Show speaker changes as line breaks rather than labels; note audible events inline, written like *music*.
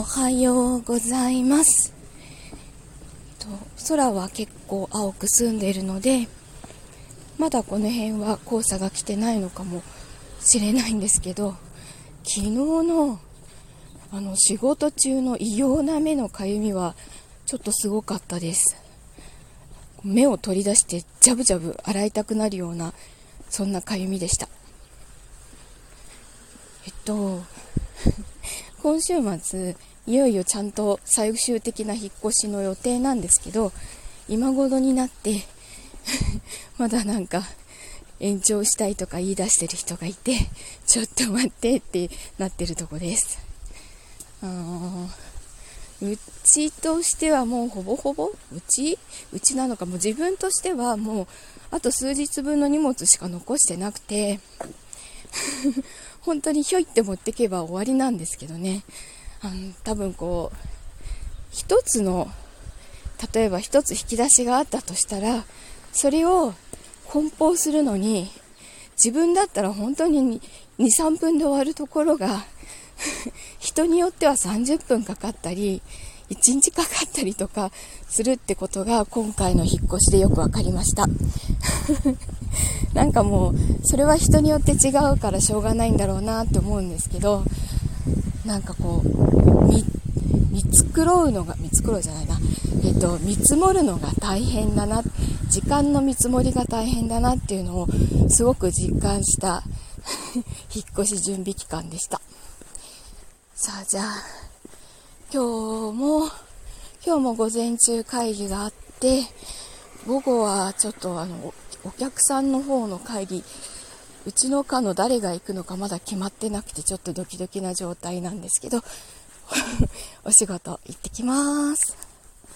おはようございます。と空は結構青く澄んでいるのでまだこの辺は黄砂が来てないのかもしれないんですけど昨日のあの仕事中の異様な目のかゆみはちょっとすごかったです。目を取り出してジャブジャブ洗いたくなるようなそんなかゆみでした。えっと *laughs* 今週末いよいよちゃんと最終的な引っ越しの予定なんですけど今頃になって *laughs* まだなんか延長したいとか言い出してる人がいてちょっと待ってってなってるとこです。うちとしてはもうほぼほぼうち？うちなのかもう自分としてはもうあと数日分の荷物しか残してなくて *laughs* 本当にひょいって持ってけば終わりなんですけどね。あの多分こう一つの例えば一つ引き出しがあったとしたらそれを梱包するのに自分だったら本当に23分で終わるところが *laughs* 人によっては30分かかったり、1日かかったりとかするってことが今回の引っ越しでよく分かりました。*laughs* なんかもう、それは人によって違うからしょうがないんだろうなって思うんですけど、なんかこう、見、見繕うのが、見繕うじゃないな、えっ、と、見積もるのが大変だな、時間の見積もりが大変だなっていうのをすごく実感した *laughs* 引っ越し準備期間でした。さあ、じゃあ、今日も、今日も午前中会議があって、午後はちょっとあの、お客さんの方の会議、うちの課の誰が行くのかまだ決まってなくて、ちょっとドキドキな状態なんですけど、*laughs* お仕事行ってきます。